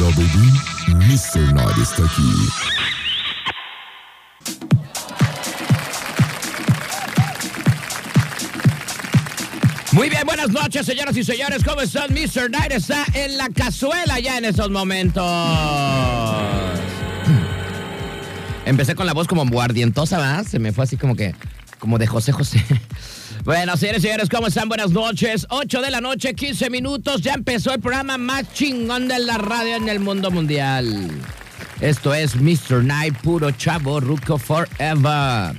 Hola, baby. Mr. Night está aquí. Muy bien, buenas noches, señoras y señores. ¿Cómo están? Mr. Night está en la cazuela ya en estos momentos. Empecé con la voz como guardientosa, ¿verdad? Se me fue así como que, como de José José. Bueno, señores y señores, ¿cómo están? Buenas noches. 8 de la noche, 15 minutos. Ya empezó el programa más chingón de la radio en el mundo mundial. Esto es Mr. Night, puro chavo, Ruco Forever.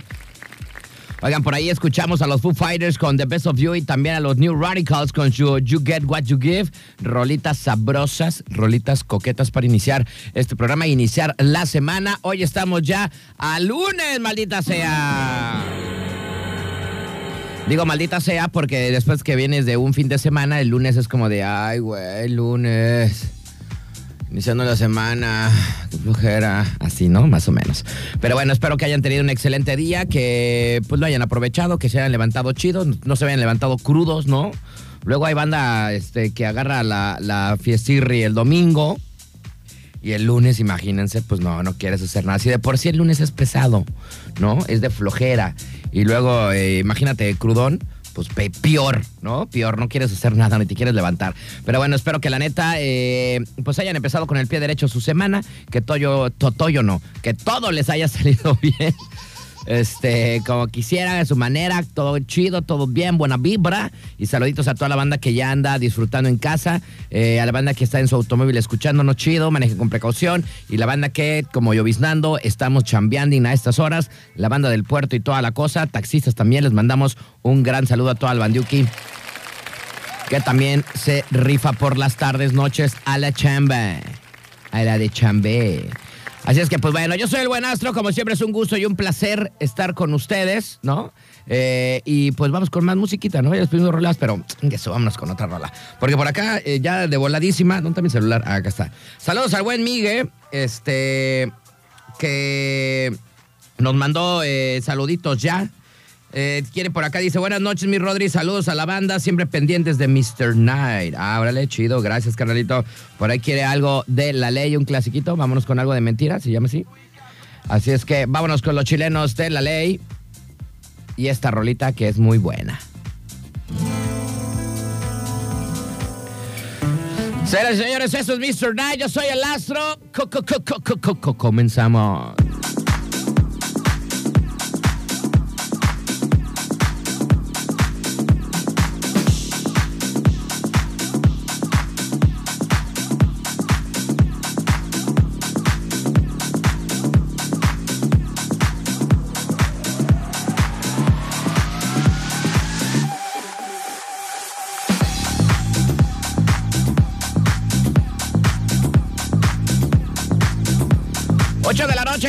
Oigan, por ahí escuchamos a los Foo Fighters con The Best of You y también a los New Radicals con You, you Get What You Give. Rolitas sabrosas, rolitas coquetas para iniciar este programa e iniciar la semana. Hoy estamos ya a lunes, maldita sea. Digo maldita sea porque después que vienes de un fin de semana, el lunes es como de, ay, güey, lunes. Iniciando la semana, qué flojera, así, ¿no? Más o menos. Pero bueno, espero que hayan tenido un excelente día, que pues lo hayan aprovechado, que se hayan levantado chidos, no se hayan levantado crudos, ¿no? Luego hay banda este, que agarra la, la fiestirri el domingo y el lunes, imagínense, pues no, no quieres hacer nada. Si de por sí el lunes es pesado, ¿no? Es de flojera. Y luego, eh, imagínate, crudón pues peor, ¿no? Peor, no quieres hacer nada, ni te quieres levantar. Pero bueno, espero que la neta, eh, pues hayan empezado con el pie derecho su semana, que Toyo, Totoyo no, que todo les haya salido bien este, como quisiera, a su manera, todo chido, todo bien, buena vibra. Y saluditos a toda la banda que ya anda disfrutando en casa, eh, a la banda que está en su automóvil escuchándonos chido, maneje con precaución. Y la banda que, como lloviznando, estamos chambeando a estas horas, la banda del puerto y toda la cosa, taxistas también, les mandamos un gran saludo a todo el bandiuki que también se rifa por las tardes, noches a la chamba, a la de chambe. Así es que, pues bueno, yo soy el buen astro, como siempre es un gusto y un placer estar con ustedes, ¿no? Eh, y pues vamos con más musiquita, ¿no? Ya les pedimos rolas, pero eso, vámonos con otra rola. Porque por acá, eh, ya de voladísima, ¿dónde está mi celular? Ah, acá está. Saludos al buen Migue, este, que nos mandó eh, saluditos ya. Eh, quiere por acá, dice, buenas noches, mi Rodri, saludos a la banda, siempre pendientes de Mr. Night. Ah, órale, chido, gracias, carnalito. Por ahí quiere algo de la ley, un clasiquito, vámonos con algo de mentira, se llama así. Así es que vámonos con los chilenos de la ley y esta rolita que es muy buena. Señoras y señores, eso es Mr. Night, yo soy el astro. Co -co -co Comenzamos.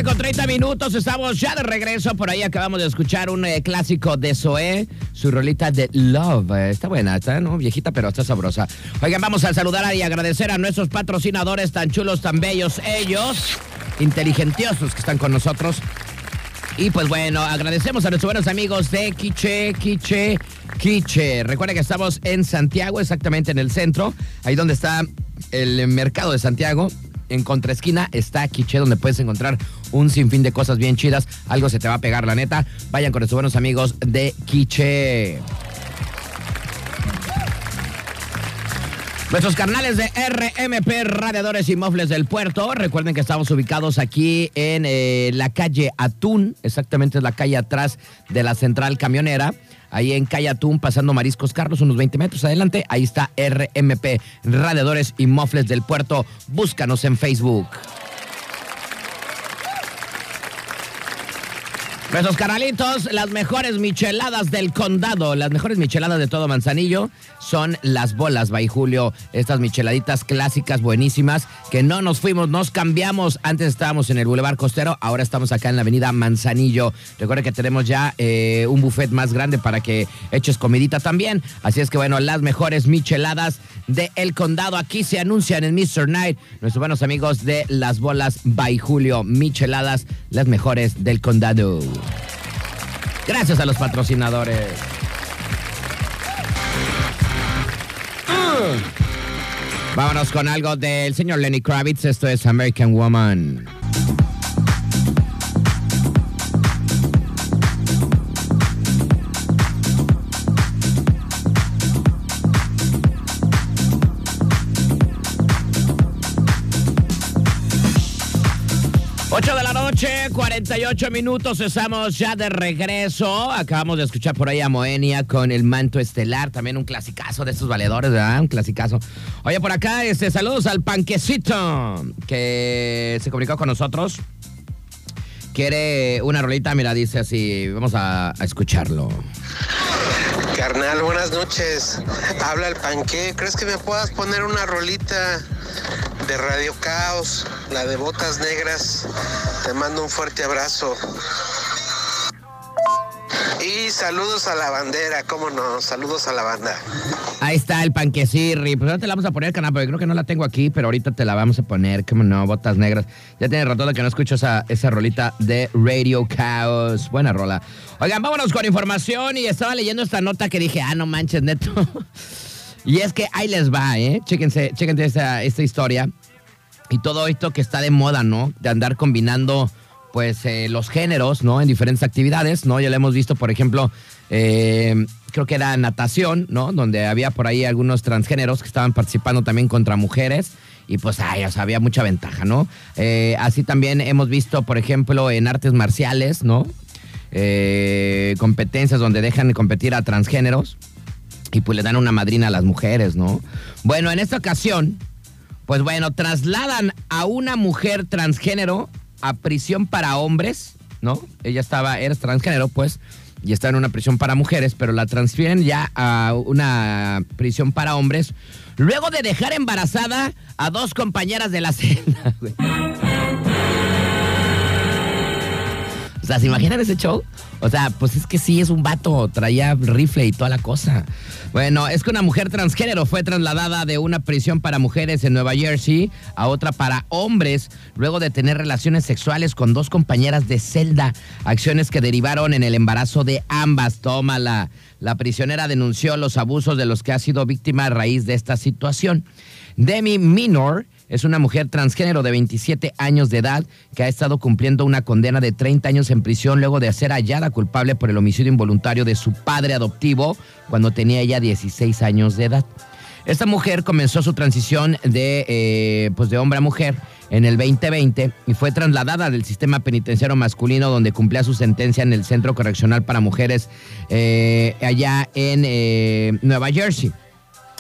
Noche con 30 minutos, estamos ya de regreso. Por ahí acabamos de escuchar un eh, clásico de Zoé, su rolita de Love. Eh, está buena, está ¿no? viejita, pero está sabrosa. Oigan, vamos a saludar y agradecer a nuestros patrocinadores tan chulos, tan bellos, ellos, inteligentiosos que están con nosotros. Y pues bueno, agradecemos a nuestros buenos amigos de Quiche, Quiche, Quiche. Recuerden que estamos en Santiago, exactamente en el centro, ahí donde está el mercado de Santiago en contraesquina está Quiche, donde puedes encontrar un sinfín de cosas bien chidas. Algo se te va a pegar, la neta. Vayan con nuestros buenos amigos de Quiche. Nuestros canales de RMP Radiadores y Mofles del Puerto. Recuerden que estamos ubicados aquí en eh, la calle Atún, exactamente es la calle atrás de la central camionera ahí en Cayatún, pasando Mariscos Carlos, unos 20 metros adelante. Ahí está RMP, Radiadores y Mofles del Puerto. Búscanos en Facebook. Nuestros canalitos, las mejores micheladas del condado, las mejores micheladas de todo Manzanillo son las bolas, by Julio. Estas micheladitas clásicas, buenísimas, que no nos fuimos, nos cambiamos. Antes estábamos en el Boulevard Costero, ahora estamos acá en la avenida Manzanillo. Recuerda que tenemos ya eh, un buffet más grande para que eches comidita también. Así es que bueno, las mejores micheladas de El Condado aquí se anuncian en Mr. Night. Nuestros buenos amigos de las bolas by Julio, micheladas, las mejores del condado. Gracias a los patrocinadores. Vámonos con algo del señor Lenny Kravitz. Esto es American Woman. Noche, 48 minutos, estamos ya de regreso. Acabamos de escuchar por ahí a Moenia con el manto estelar, también un clasicazo de estos valedores, ¿verdad? Un clasicazo. Oye, por acá, este, saludos al panquecito que se comunicó con nosotros. Quiere una rolita, mira, dice así, vamos a escucharlo. Carnal, buenas noches. Habla el panque. ¿Crees que me puedas poner una rolita de Radio Caos, la de Botas Negras? Te mando un fuerte abrazo. Y saludos a la bandera, cómo no, saludos a la banda. Ahí está el panquecirri. Pues ahora te la vamos a poner, canal, porque creo que no la tengo aquí, pero ahorita te la vamos a poner, cómo no, botas negras. Ya tiene rato que no escucho esa, esa rolita de Radio Chaos. Buena rola. Oigan, vámonos con información y estaba leyendo esta nota que dije, ah, no manches, neto. y es que ahí les va, ¿eh? Chéquense, chéquense esta, esta historia. Y todo esto que está de moda, ¿no? De andar combinando pues eh, los géneros, ¿no? En diferentes actividades, ¿no? Ya lo hemos visto, por ejemplo, eh, creo que era natación, ¿no? Donde había por ahí algunos transgéneros que estaban participando también contra mujeres y pues ay, o sea, había mucha ventaja, ¿no? Eh, así también hemos visto, por ejemplo, en artes marciales, ¿no? competencias donde dejan de competir a transgéneros y pues le dan una madrina a las mujeres, ¿no? Bueno, en esta ocasión, pues bueno, trasladan a una mujer transgénero a prisión para hombres, ¿no? Ella estaba, era transgénero, pues, y está en una prisión para mujeres, pero la transfieren ya a una prisión para hombres, luego de dejar embarazada a dos compañeras de la güey. O sea, ¿se imaginan ese show? O sea, pues es que sí, es un vato, traía rifle y toda la cosa. Bueno, es que una mujer transgénero fue trasladada de una prisión para mujeres en Nueva Jersey a otra para hombres, luego de tener relaciones sexuales con dos compañeras de celda, acciones que derivaron en el embarazo de ambas. Tómala. La prisionera denunció los abusos de los que ha sido víctima a raíz de esta situación. Demi Minor es una mujer transgénero de 27 años de edad que ha estado cumpliendo una condena de 30 años en prisión luego de ser hallada culpable por el homicidio involuntario de su padre adoptivo cuando tenía ella 16 años de edad. Esta mujer comenzó su transición de, eh, pues de hombre a mujer en el 2020 y fue trasladada del sistema penitenciario masculino donde cumplía su sentencia en el Centro Correccional para Mujeres eh, allá en eh, Nueva Jersey.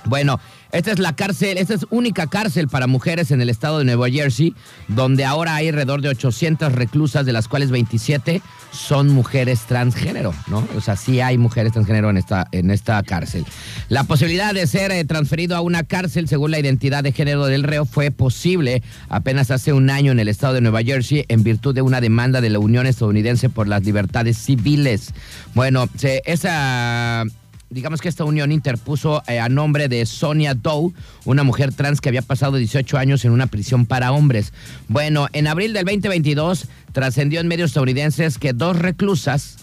Bueno, esta es la cárcel, esta es única cárcel para mujeres en el estado de Nueva Jersey, donde ahora hay alrededor de 800 reclusas, de las cuales 27 son mujeres transgénero, ¿no? O sea, sí hay mujeres transgénero en esta, en esta cárcel. La posibilidad de ser eh, transferido a una cárcel según la identidad de género del reo fue posible apenas hace un año en el estado de Nueva Jersey en virtud de una demanda de la Unión Estadounidense por las libertades civiles. Bueno, esa digamos que esta unión interpuso eh, a nombre de Sonia Doe, una mujer trans que había pasado 18 años en una prisión para hombres. Bueno, en abril del 2022 trascendió en medios estadounidenses que dos reclusas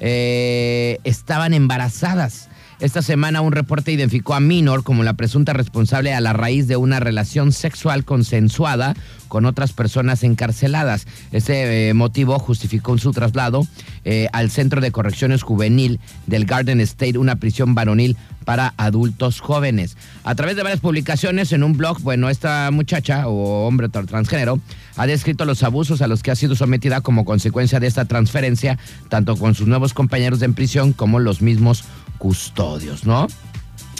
eh, estaban embarazadas. Esta semana un reporte identificó a Minor como la presunta responsable a la raíz de una relación sexual consensuada con otras personas encarceladas. Ese eh, motivo justificó su traslado eh, al Centro de Correcciones Juvenil del Garden State, una prisión varonil para adultos jóvenes. A través de varias publicaciones en un blog, bueno, esta muchacha o hombre transgénero ha descrito los abusos a los que ha sido sometida como consecuencia de esta transferencia, tanto con sus nuevos compañeros en prisión como los mismos custodios, ¿no?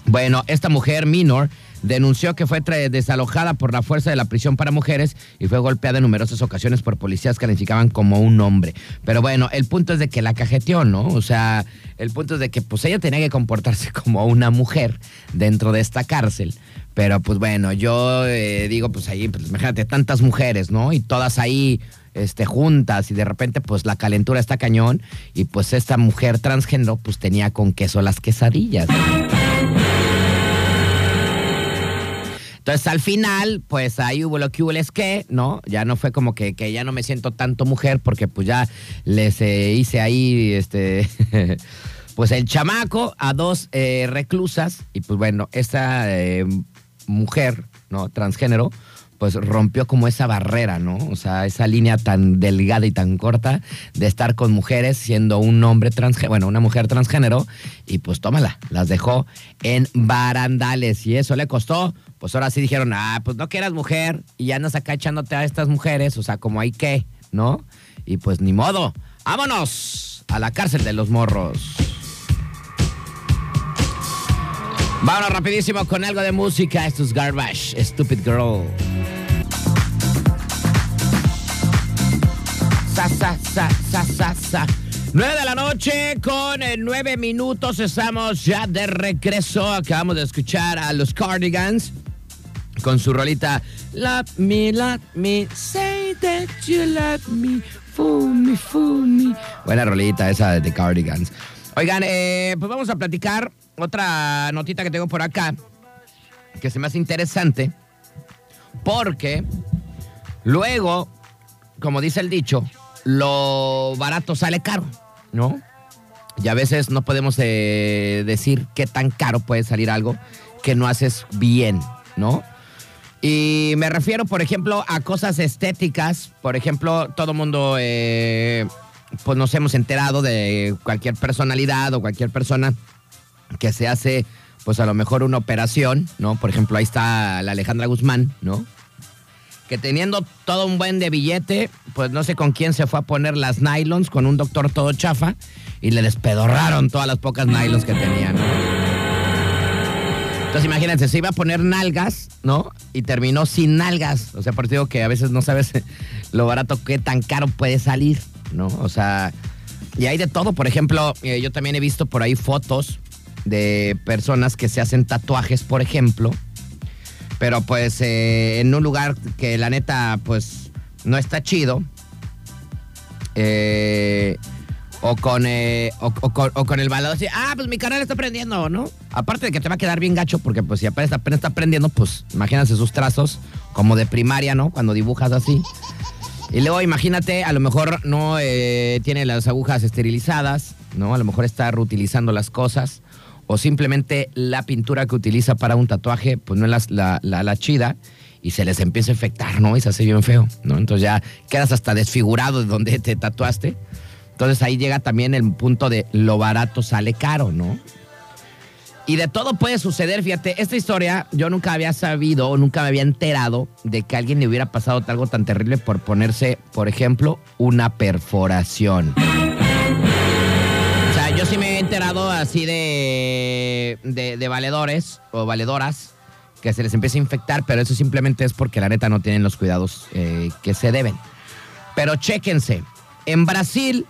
Bueno, esta mujer, Minor, denunció que fue desalojada por la fuerza de la prisión para mujeres y fue golpeada en numerosas ocasiones por policías que la identificaban como un hombre. Pero bueno, el punto es de que la cajeteó, ¿no? O sea, el punto es de que pues ella tenía que comportarse como una mujer dentro de esta cárcel. Pero pues bueno, yo eh, digo, pues ahí, pues imagínate, tantas mujeres, ¿no? Y todas ahí este, juntas y de repente pues la calentura está cañón y pues esta mujer transgénero pues tenía con queso las quesadillas. Entonces al final, pues ahí hubo lo que hubo, es que, ¿no? Ya no fue como que, ya no me siento tanto mujer porque pues ya les eh, hice ahí, este, pues el chamaco a dos eh, reclusas y pues bueno, esta eh, mujer ¿no? Transgénero, pues rompió como esa barrera, ¿no? O sea, esa línea tan delgada y tan corta de estar con mujeres siendo un hombre transgénero, bueno, una mujer transgénero, y pues tómala, las dejó en barandales y eso le costó, pues ahora sí dijeron, ah, pues no que eras mujer y andas acá echándote a estas mujeres, o sea, como hay que, ¿no? Y pues ni modo, vámonos a la cárcel de los morros. Vámonos rapidísimo con algo de música. Esto es Garbage, Stupid Girl. Sa, sa, sa, sa, sa, sa. 9 de la noche con eh, nueve minutos. Estamos ya de regreso. Acabamos de escuchar a los Cardigans con su rolita Love me, love me, say that you love me, fool me, fool me. Buena rolita esa de The Cardigans. Oigan, eh, pues vamos a platicar otra notita que tengo por acá que se me hace interesante porque luego, como dice el dicho, lo barato sale caro, ¿no? Y a veces no podemos eh, decir qué tan caro puede salir algo que no haces bien, ¿no? Y me refiero, por ejemplo, a cosas estéticas. Por ejemplo, todo mundo, eh, pues nos hemos enterado de cualquier personalidad o cualquier persona que se hace, pues a lo mejor una operación, ¿no? Por ejemplo, ahí está la Alejandra Guzmán, ¿no? Que teniendo todo un buen de billete, pues no sé con quién se fue a poner las nylons, con un doctor todo chafa, y le despedorraron todas las pocas nylons que tenía, ¿no? Entonces imagínense, se iba a poner nalgas, ¿no? Y terminó sin nalgas. O sea, por eso digo que a veces no sabes lo barato que tan caro puede salir, ¿no? O sea, y hay de todo. Por ejemplo, eh, yo también he visto por ahí fotos de personas que se hacen tatuajes, por ejemplo. Pero pues eh, en un lugar que la neta, pues no está chido. Eh o con, eh, o, con, o con el balado así, ah, pues mi canal está prendiendo, ¿no? Aparte de que te va a quedar bien gacho, porque pues si apenas, apenas está prendiendo, pues imagínate sus trazos como de primaria, ¿no? Cuando dibujas así. Y luego imagínate, a lo mejor no eh, tiene las agujas esterilizadas, ¿no? A lo mejor está reutilizando las cosas. O simplemente la pintura que utiliza para un tatuaje, pues no es la, la, chida y se les empieza a infectar, ¿no? Y se hace bien feo, ¿no? Entonces ya quedas hasta desfigurado de donde te tatuaste. Entonces ahí llega también el punto de lo barato sale caro, ¿no? Y de todo puede suceder, fíjate, esta historia yo nunca había sabido o nunca me había enterado de que a alguien le hubiera pasado algo tan terrible por ponerse, por ejemplo, una perforación. Yo sí me he enterado así de, de, valedores o valedoras que se les empieza a infectar, pero eso simplemente es porque la neta no tienen los cuidados eh, que se deben. Pero chéquense, en Brasil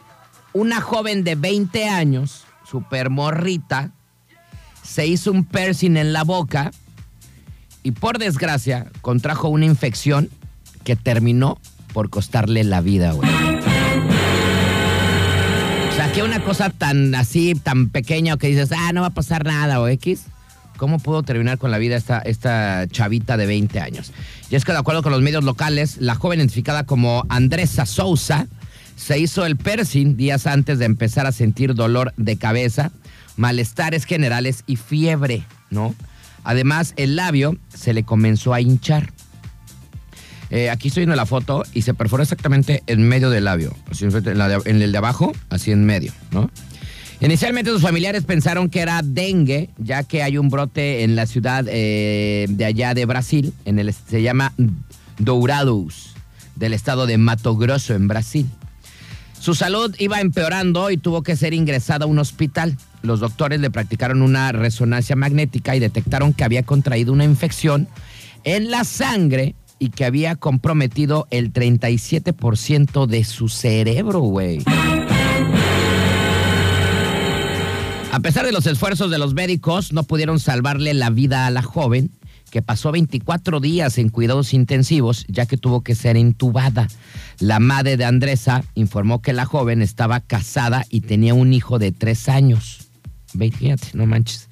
una joven de 20 años, super morrita, se hizo un piercing en la boca y por desgracia contrajo una infección que terminó por costarle la vida, güey. Sea, que una cosa tan así, tan pequeña que dices, ah, no va a pasar nada o X. ¿Cómo pudo terminar con la vida esta, esta chavita de 20 años? Y es que de acuerdo con los medios locales, la joven identificada como Andresa Sousa se hizo el piercing días antes de empezar a sentir dolor de cabeza, malestares generales y fiebre, ¿no? Además, el labio se le comenzó a hinchar. Eh, aquí estoy viendo la foto y se perforó exactamente en medio del labio, en, el de abajo, así en medio. Inicialmente sus familiares pensaron que era dengue, ya que hay un brote en la ciudad eh, de allá de Brasil, en el, se llama Dourados, del estado de Mato Grosso, en Brasil. Su salud iba empeorando y tuvo que ser ingresada a un hospital. Los doctores le practicaron una resonancia magnética y detectaron que había contraído una infección en la sangre y que había comprometido el 37% de su cerebro, güey. A pesar de los esfuerzos de los médicos, no pudieron salvarle la vida a la joven que pasó 24 días en cuidados intensivos ya que tuvo que ser intubada. La madre de Andresa informó que la joven estaba casada y tenía un hijo de tres años. Fíjate, no manches.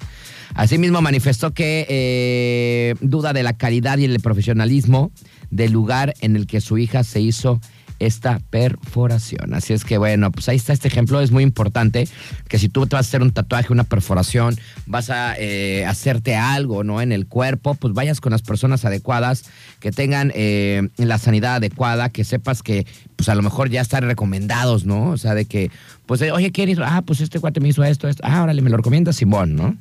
Asimismo manifestó que eh, duda de la calidad y el profesionalismo del lugar en el que su hija se hizo esta perforación. Así es que bueno, pues ahí está este ejemplo. Es muy importante que si tú te vas a hacer un tatuaje, una perforación, vas a eh, hacerte algo, ¿no? En el cuerpo, pues vayas con las personas adecuadas, que tengan eh, la sanidad adecuada, que sepas que pues a lo mejor ya están recomendados, ¿no? O sea, de que, pues, oye, ¿quién hizo? Ah, pues este cuate me hizo esto, esto. Ah, órale, me lo recomienda Simón, ¿no?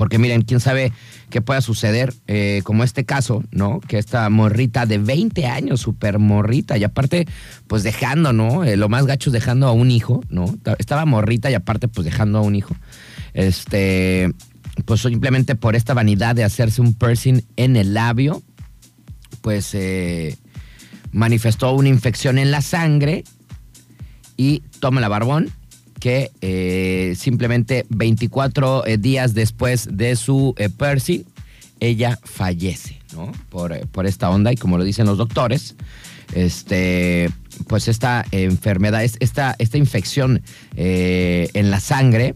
Porque miren, quién sabe qué pueda suceder, eh, como este caso, ¿no? Que esta morrita de 20 años, súper morrita, y aparte, pues dejando, ¿no? Eh, lo más gacho es dejando a un hijo, ¿no? Estaba morrita y aparte, pues dejando a un hijo. Este, pues simplemente por esta vanidad de hacerse un piercing en el labio, pues eh, manifestó una infección en la sangre y toma la barbón que eh, simplemente 24 eh, días después de su eh, piercing, ella fallece, ¿no? Por, por, esta onda y como lo dicen los doctores, este, pues esta enfermedad, esta, esta infección en la sangre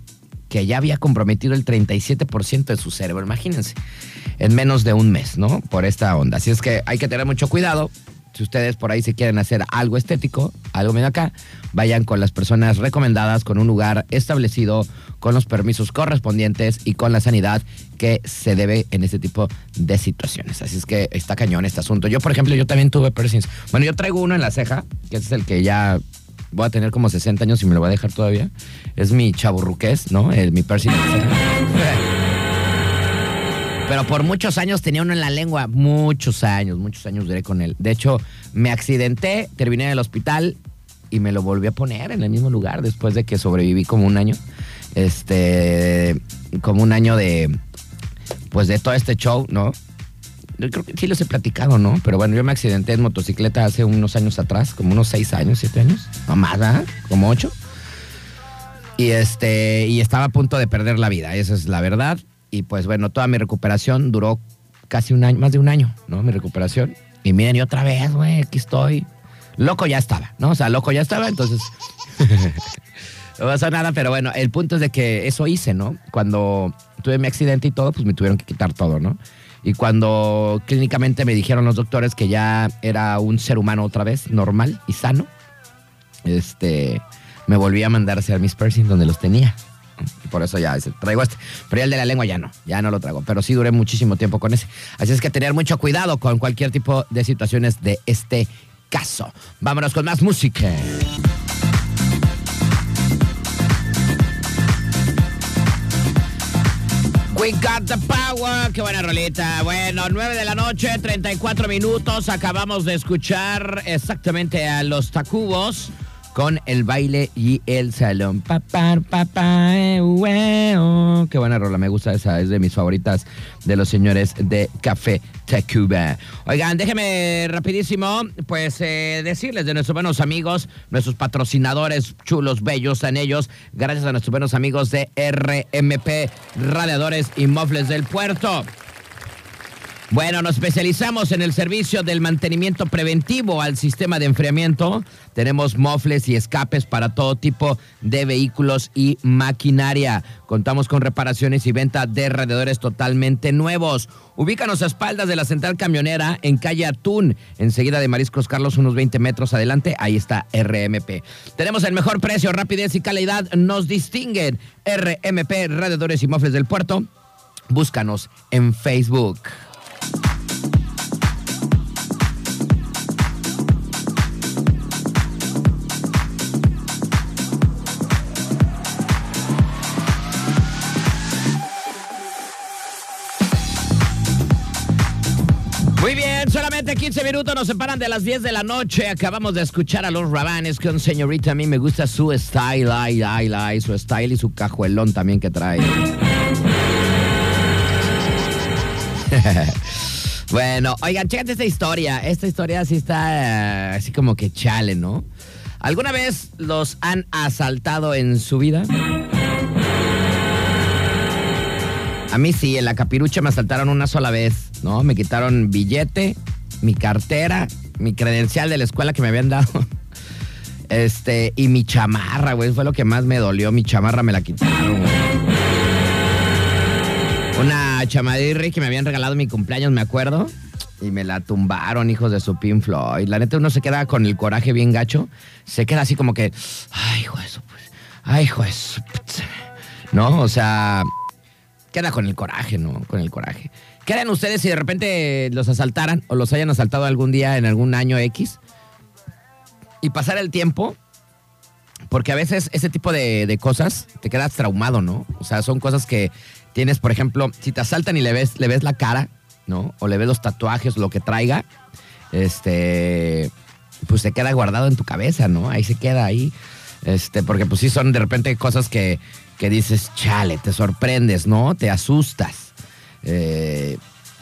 que ya había comprometido el 37% de su cerebro, imagínense, en menos de un mes, ¿no? Por esta onda. Así es que hay que tener mucho cuidado si ustedes por ahí se quieren hacer algo estético, algo medio acá, vayan con las personas recomendadas, con un lugar establecido, con los permisos correspondientes y con la sanidad que se debe en este tipo de situaciones. Así es que está cañón este asunto. Yo, por ejemplo, yo también tuve piercings. Bueno, yo traigo uno en la ceja, que es el que ya voy a tener como 60 años y me lo voy a dejar todavía. Es mi chaburruqués, ¿no? El, mi piercing en la ceja. Pero por muchos años tenía uno en la lengua. Muchos años, muchos años duré con él. De hecho, me accidenté, terminé en el hospital y me lo volví a poner en el mismo lugar después de que sobreviví como un año. Este, como un año de, pues de todo este show, ¿no? Creo que sí los he platicado, ¿no? Pero bueno, yo me accidenté en motocicleta hace unos años atrás, como unos seis años, siete años. No más, ¿verdad? Como ocho. Y este, y estaba a punto de perder la vida, esa es la verdad. Y pues bueno, toda mi recuperación duró casi un año, más de un año, ¿no? Mi recuperación. Y miren, y otra vez, güey, aquí estoy. Loco ya estaba, ¿no? O sea, loco ya estaba, entonces. no pasó nada, pero bueno, el punto es de que eso hice, ¿no? Cuando tuve mi accidente y todo, pues me tuvieron que quitar todo, ¿no? Y cuando clínicamente me dijeron los doctores que ya era un ser humano otra vez, normal y sano, este, me volví a mandar a hacer mis piercings donde los tenía. Por eso ya traigo este. Pero ya el de la lengua ya no, ya no lo traigo. Pero sí duré muchísimo tiempo con ese. Así es que tener mucho cuidado con cualquier tipo de situaciones de este caso. Vámonos con más música. We got the power. Qué buena rolita. Bueno, 9 de la noche, 34 minutos. Acabamos de escuchar exactamente a los Tacubos con el baile y el salón. Papá, papá, eh, oh. Qué buena rola, me gusta esa, es de mis favoritas de los señores de Café Tacuba. Oigan, déjenme rapidísimo, pues eh, decirles de nuestros buenos amigos, nuestros patrocinadores chulos, bellos en ellos, gracias a nuestros buenos amigos de RMP, Radiadores y Mofles del Puerto. Bueno, nos especializamos en el servicio del mantenimiento preventivo al sistema de enfriamiento. Tenemos mofles y escapes para todo tipo de vehículos y maquinaria. Contamos con reparaciones y venta de radiadores totalmente nuevos. Ubícanos a espaldas de la central camionera en calle Atún, enseguida de Mariscos Carlos, unos 20 metros adelante. Ahí está RMP. Tenemos el mejor precio, rapidez y calidad. Nos distinguen RMP, Radiadores y Mofles del Puerto. Búscanos en Facebook. Bien, solamente 15 minutos nos separan de las 10 de la noche. Acabamos de escuchar a los Rabanes con señorita. A mí me gusta su style, ay, ay, ay, su style y su cajuelón también que trae. bueno, oigan, chécate esta historia. Esta historia sí está eh, así como que chale, ¿no? ¿Alguna vez los han asaltado en su vida? A mí sí, en la capirucha me asaltaron una sola vez, ¿no? Me quitaron billete, mi cartera, mi credencial de la escuela que me habían dado. Este, y mi chamarra, güey, fue lo que más me dolió. Mi chamarra me la quitaron, güey. Una chamarra que me habían regalado mi cumpleaños, me acuerdo. Y me la tumbaron, hijos de su Pink Floyd. La neta, uno se queda con el coraje bien gacho. Se queda así como que, ay, hijo de su, ay, hijo de su, pues". ¿no? O sea, queda con el coraje, ¿no? Con el coraje. ¿Qué harían ustedes si de repente los asaltaran o los hayan asaltado algún día en algún año X? Y pasar el tiempo, porque a veces ese tipo de, de cosas te quedas traumado, ¿no? O sea, son cosas que tienes, por ejemplo, si te asaltan y le ves, le ves la cara, ¿no? O le ves los tatuajes, lo que traiga, este, pues se queda guardado en tu cabeza, ¿no? Ahí se queda ahí, este, porque pues sí son de repente cosas que, que dices, chale, te sorprendes, ¿no? Te asustas. Eh,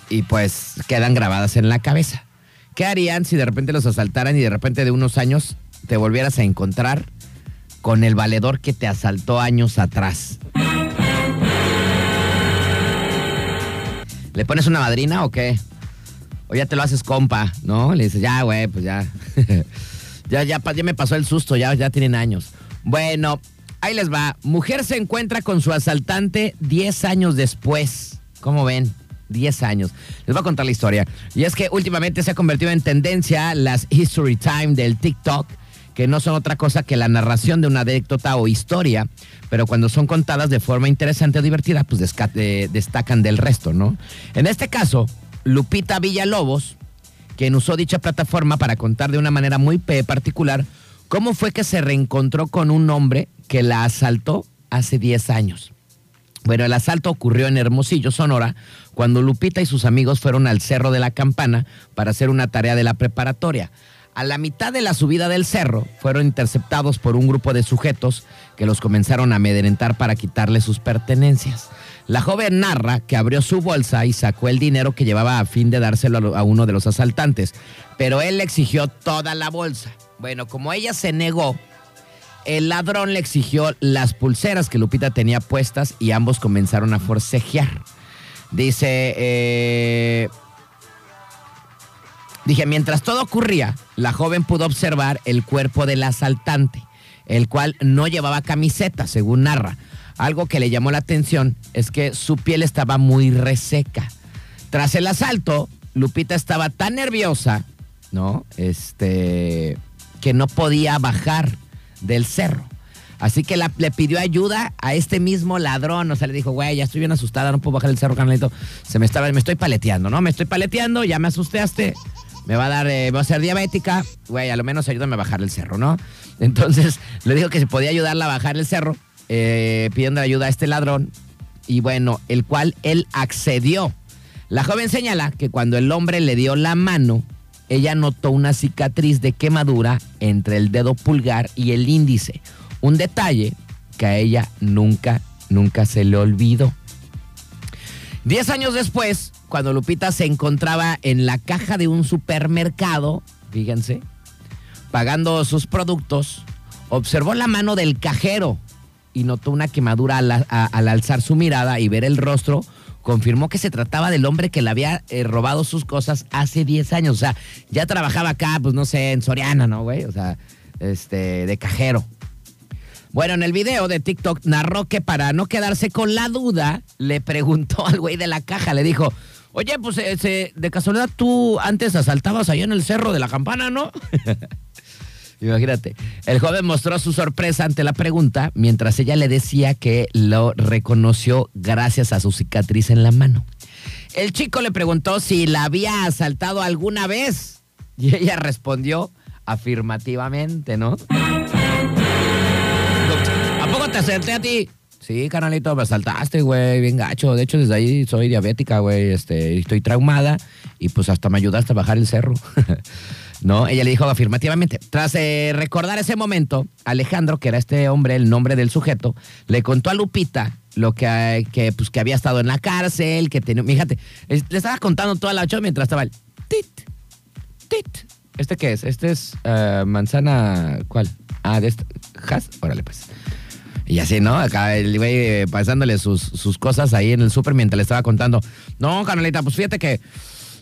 y pues quedan grabadas en la cabeza. ¿Qué harían si de repente los asaltaran y de repente de unos años te volvieras a encontrar con el valedor que te asaltó años atrás? ¿Le pones una madrina o qué? O ya te lo haces compa, ¿no? Le dices, ya, güey, pues ya. ya, ya, ya me pasó el susto, ya, ya tienen años. Bueno, ahí les va. Mujer se encuentra con su asaltante 10 años después. ¿Cómo ven? 10 años. Les voy a contar la historia. Y es que últimamente se ha convertido en tendencia las History Time del TikTok, que no son otra cosa que la narración de una anécdota o historia, pero cuando son contadas de forma interesante o divertida, pues destacan del resto, ¿no? En este caso, Lupita Villalobos, quien usó dicha plataforma para contar de una manera muy particular cómo fue que se reencontró con un hombre que la asaltó hace 10 años. Bueno, el asalto ocurrió en Hermosillo, Sonora, cuando Lupita y sus amigos fueron al Cerro de la Campana para hacer una tarea de la preparatoria. A la mitad de la subida del cerro fueron interceptados por un grupo de sujetos que los comenzaron a amedrentar para quitarle sus pertenencias. La joven narra que abrió su bolsa y sacó el dinero que llevaba a fin de dárselo a uno de los asaltantes, pero él le exigió toda la bolsa. Bueno, como ella se negó, el ladrón le exigió las pulseras que Lupita tenía puestas y ambos comenzaron a forcejear. Dice, eh, dije, mientras todo ocurría, la joven pudo observar el cuerpo del asaltante, el cual no llevaba camiseta, según narra. Algo que le llamó la atención es que su piel estaba muy reseca. Tras el asalto, Lupita estaba tan nerviosa, ¿no? Este, que no podía bajar del cerro. Así que le pidió ayuda a este mismo ladrón. O sea, le dijo, güey, ya estoy bien asustada, no puedo bajar el cerro, canalito. Se me estaba, me estoy paleteando, ¿no? Me estoy paleteando, ya me asustaste. Me va a dar, eh, va a ser diabética. Güey, a lo menos ayúdame a bajar el cerro, ¿no? Entonces le dijo que se podía ayudarla a bajar el cerro, eh, pidiendo ayuda a este ladrón. Y bueno, el cual él accedió. La joven señala que cuando el hombre le dio la mano, ella notó una cicatriz de quemadura entre el dedo pulgar y el índice. Un detalle que a ella nunca, nunca se le olvidó. Diez años después, cuando Lupita se encontraba en la caja de un supermercado, fíjense, pagando sus productos, observó la mano del cajero y notó una quemadura al, al alzar su mirada y ver el rostro confirmó que se trataba del hombre que le había eh, robado sus cosas hace 10 años. O sea, ya trabajaba acá, pues no sé, en Soriana, ¿no, güey? O sea, este, de cajero. Bueno, en el video de TikTok narró que para no quedarse con la duda, le preguntó al güey de la caja, le dijo, oye, pues eh, de casualidad tú antes asaltabas allá en el cerro de la campana, ¿no? Imagínate. El joven mostró su sorpresa ante la pregunta mientras ella le decía que lo reconoció gracias a su cicatriz en la mano. El chico le preguntó si la había asaltado alguna vez y ella respondió afirmativamente, ¿no? ¿A poco te acerté a ti? Sí, canalito, me asaltaste, güey, bien gacho. De hecho, desde ahí soy diabética, güey, este, estoy traumada y pues hasta me ayudaste a bajar el cerro. ¿no? Ella le dijo afirmativamente. Tras eh, recordar ese momento, Alejandro, que era este hombre, el nombre del sujeto, le contó a Lupita lo que, que, pues, que había estado en la cárcel, que tenía, fíjate, le estaba contando toda la ocho mientras estaba el tit, tit. ¿Este qué es? Este es eh, manzana, ¿cuál? Ah, de este, ¿has? Órale pues. Y así, ¿no? Acá el güey eh, pasándole sus, sus cosas ahí en el súper mientras le estaba contando. No, canalita, pues fíjate que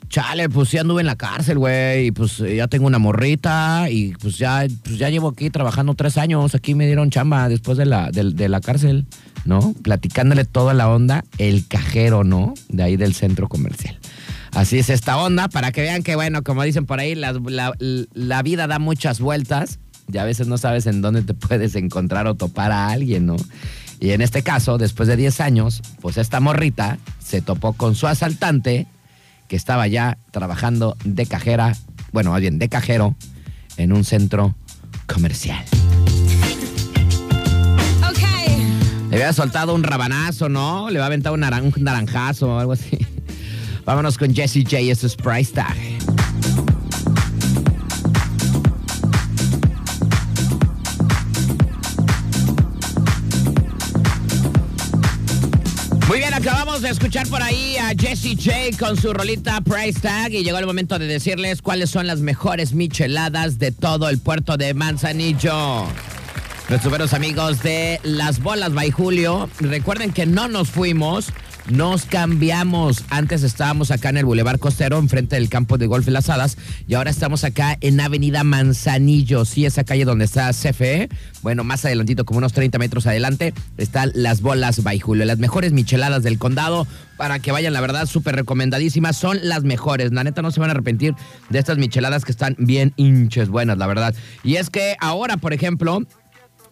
chale, pues sí anduve en la cárcel, güey, y pues ya tengo una morrita y pues ya, pues ya llevo aquí trabajando tres años, aquí me dieron chamba después de la, de, la cárcel, ¿no? Platicándole toda la onda, el cajero, ¿no? De ahí del centro comercial. Así es esta onda, para que vean que, bueno, como dicen por ahí, la- la vida da muchas vueltas y a veces no sabes en dónde te puedes encontrar o topar a alguien, ¿no? Y en este caso, después de 10 años, pues esta morrita se topó con su asaltante que estaba ya trabajando de cajera, bueno, más bien de cajero, en un centro comercial. Le había soltado un rabanazo, ¿no? Le va a aventar un, naran- un naranjazo o algo así. Vámonos con Jesse J, esto es Price Tag. De escuchar por ahí a Jesse J con su rolita Price Tag y llegó el momento de decirles cuáles son las mejores micheladas de todo el puerto de Manzanillo. Nuestros buenos amigos de Las Bolas by Julio, recuerden que no nos fuimos, nos cambiamos. Antes estábamos acá en el Boulevard Costero, enfrente del campo de golf las hadas, y ahora estamos acá en Avenida Manzanillo, sí, esa calle donde está CFE. Bueno, más adelantito, como unos 30 metros adelante, están Las Bolas by Julio, las mejores micheladas del condado. Para que vayan, la verdad, súper recomendadísimas. Son las mejores. La neta, no se van a arrepentir de estas micheladas que están bien hinches buenas, la verdad. Y es que ahora, por ejemplo,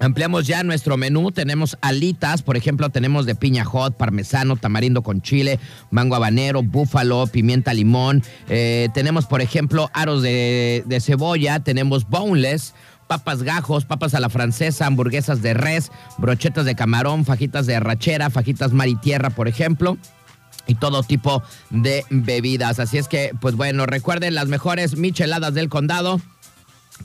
Ampliamos ya nuestro menú, tenemos alitas, por ejemplo, tenemos de piña hot, parmesano, tamarindo con chile, mango habanero, búfalo, pimienta limón. Eh, tenemos, por ejemplo, aros de, cebolla, tenemos boneless, papas gajos, papas a la francesa, hamburguesas de res, brochetas de camarón, fajitas de arrachera, fajitas mar y tierra, por ejemplo y todo tipo de bebidas. Así es que, pues bueno, recuerden las mejores micheladas del condado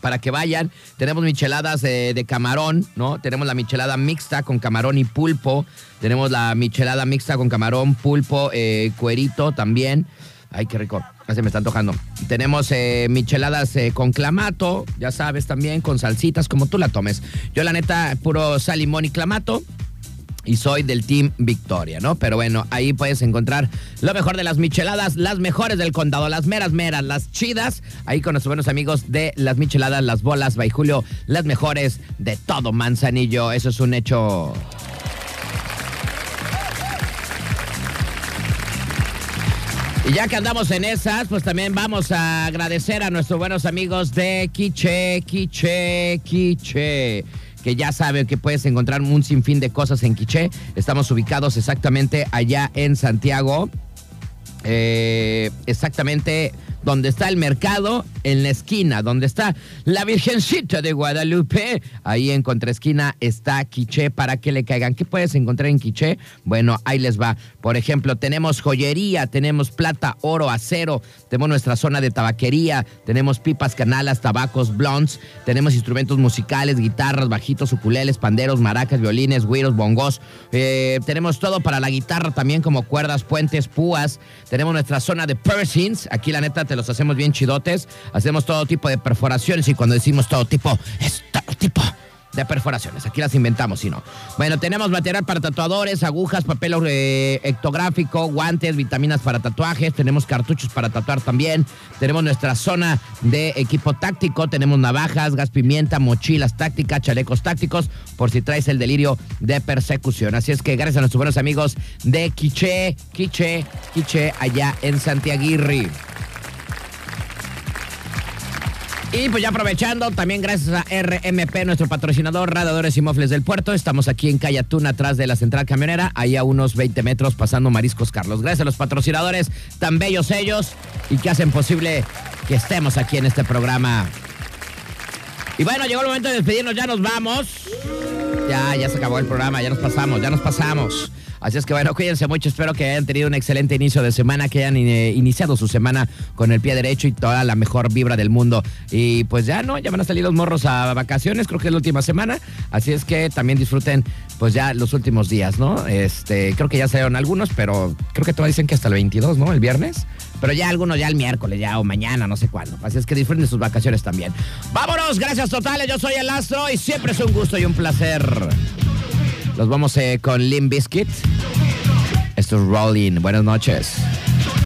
para que vayan. Tenemos micheladas de, de camarón, ¿no? Tenemos la michelada mixta con camarón y pulpo. Tenemos la michelada mixta con camarón, pulpo, eh, cuerito también. Ay, qué rico. Se me está antojando. Tenemos eh, micheladas eh, con clamato, ya sabes, también con salsitas, como tú la tomes. Yo, la neta, puro sal, limón y clamato y soy del Team Victoria, ¿no? Pero bueno, ahí puedes encontrar lo mejor de las micheladas, las mejores del condado, las meras meras, las chidas, ahí con nuestros buenos amigos de las micheladas, las bolas, by Julio, las mejores de todo Manzanillo, eso es un hecho. Y ya que andamos en esas, pues también vamos a agradecer a nuestros buenos amigos de Quiche, Quiche, Quiche que ya saben que puedes encontrar un sinfín de cosas en Quiché. Estamos ubicados exactamente allá en Santiago. Eh, exactamente donde está el mercado, en la esquina, donde está la Virgencita de Guadalupe. Ahí en contraesquina está Quiché para que le caigan. ¿Qué puedes encontrar en Quiché? Bueno, ahí les va. Por ejemplo, tenemos joyería, tenemos plata, oro, acero, tenemos nuestra zona de tabaquería, tenemos pipas, canalas, tabacos, blondes, tenemos instrumentos musicales, guitarras, bajitos, ukuleles, panderos, maracas, violines, güiros, bongos. Eh, tenemos todo para la guitarra también, como cuerdas, puentes, púas. Tenemos nuestra zona de piercings. Aquí, la neta, los hacemos bien chidotes. Hacemos todo tipo de perforaciones y cuando decimos todo tipo, es todo tipo de perforaciones. Aquí las inventamos, si no. Bueno, tenemos material para tatuadores, agujas, papel eh, ectográfico, guantes, vitaminas para tatuajes. Tenemos cartuchos para tatuar también. Tenemos nuestra zona de equipo táctico. Tenemos navajas, gas pimienta, mochilas tácticas, chalecos tácticos, por si traes el delirio de persecución. Así es que gracias a nuestros buenos amigos de Quiché, Quiché, Quiché, allá en Santiaguirri. Y pues ya aprovechando, también gracias a RMP, nuestro patrocinador, Radiadores y Mofles del Puerto. Estamos aquí en Calle atrás de la central camionera, ahí a unos 20 metros pasando Mariscos Carlos. Gracias a los patrocinadores, tan bellos ellos, y que hacen posible que estemos aquí en este programa. Y bueno, llegó el momento de despedirnos, ya nos vamos. Ya, ya se acabó el programa, ya nos pasamos, ya nos pasamos. Así es que bueno, cuídense mucho. Espero que hayan tenido un excelente inicio de semana, que hayan iniciado su semana con el pie derecho y toda la mejor vibra del mundo. Y pues ya, ¿no? Ya van a salir los morros a vacaciones, creo que es la última semana. Así es que también disfruten, pues ya los últimos días, ¿no? Este, creo que ya salieron algunos, pero creo que todavía dicen que hasta el 22, ¿no? El viernes. Pero ya algunos ya el miércoles, ya o mañana, no sé cuándo. Así es que disfruten sus vacaciones también. Vámonos, gracias totales. Yo soy el Astro y siempre es un gusto y un placer. Los vamos eh, con Lim Biscuit. Esto es Rolling. Buenas noches.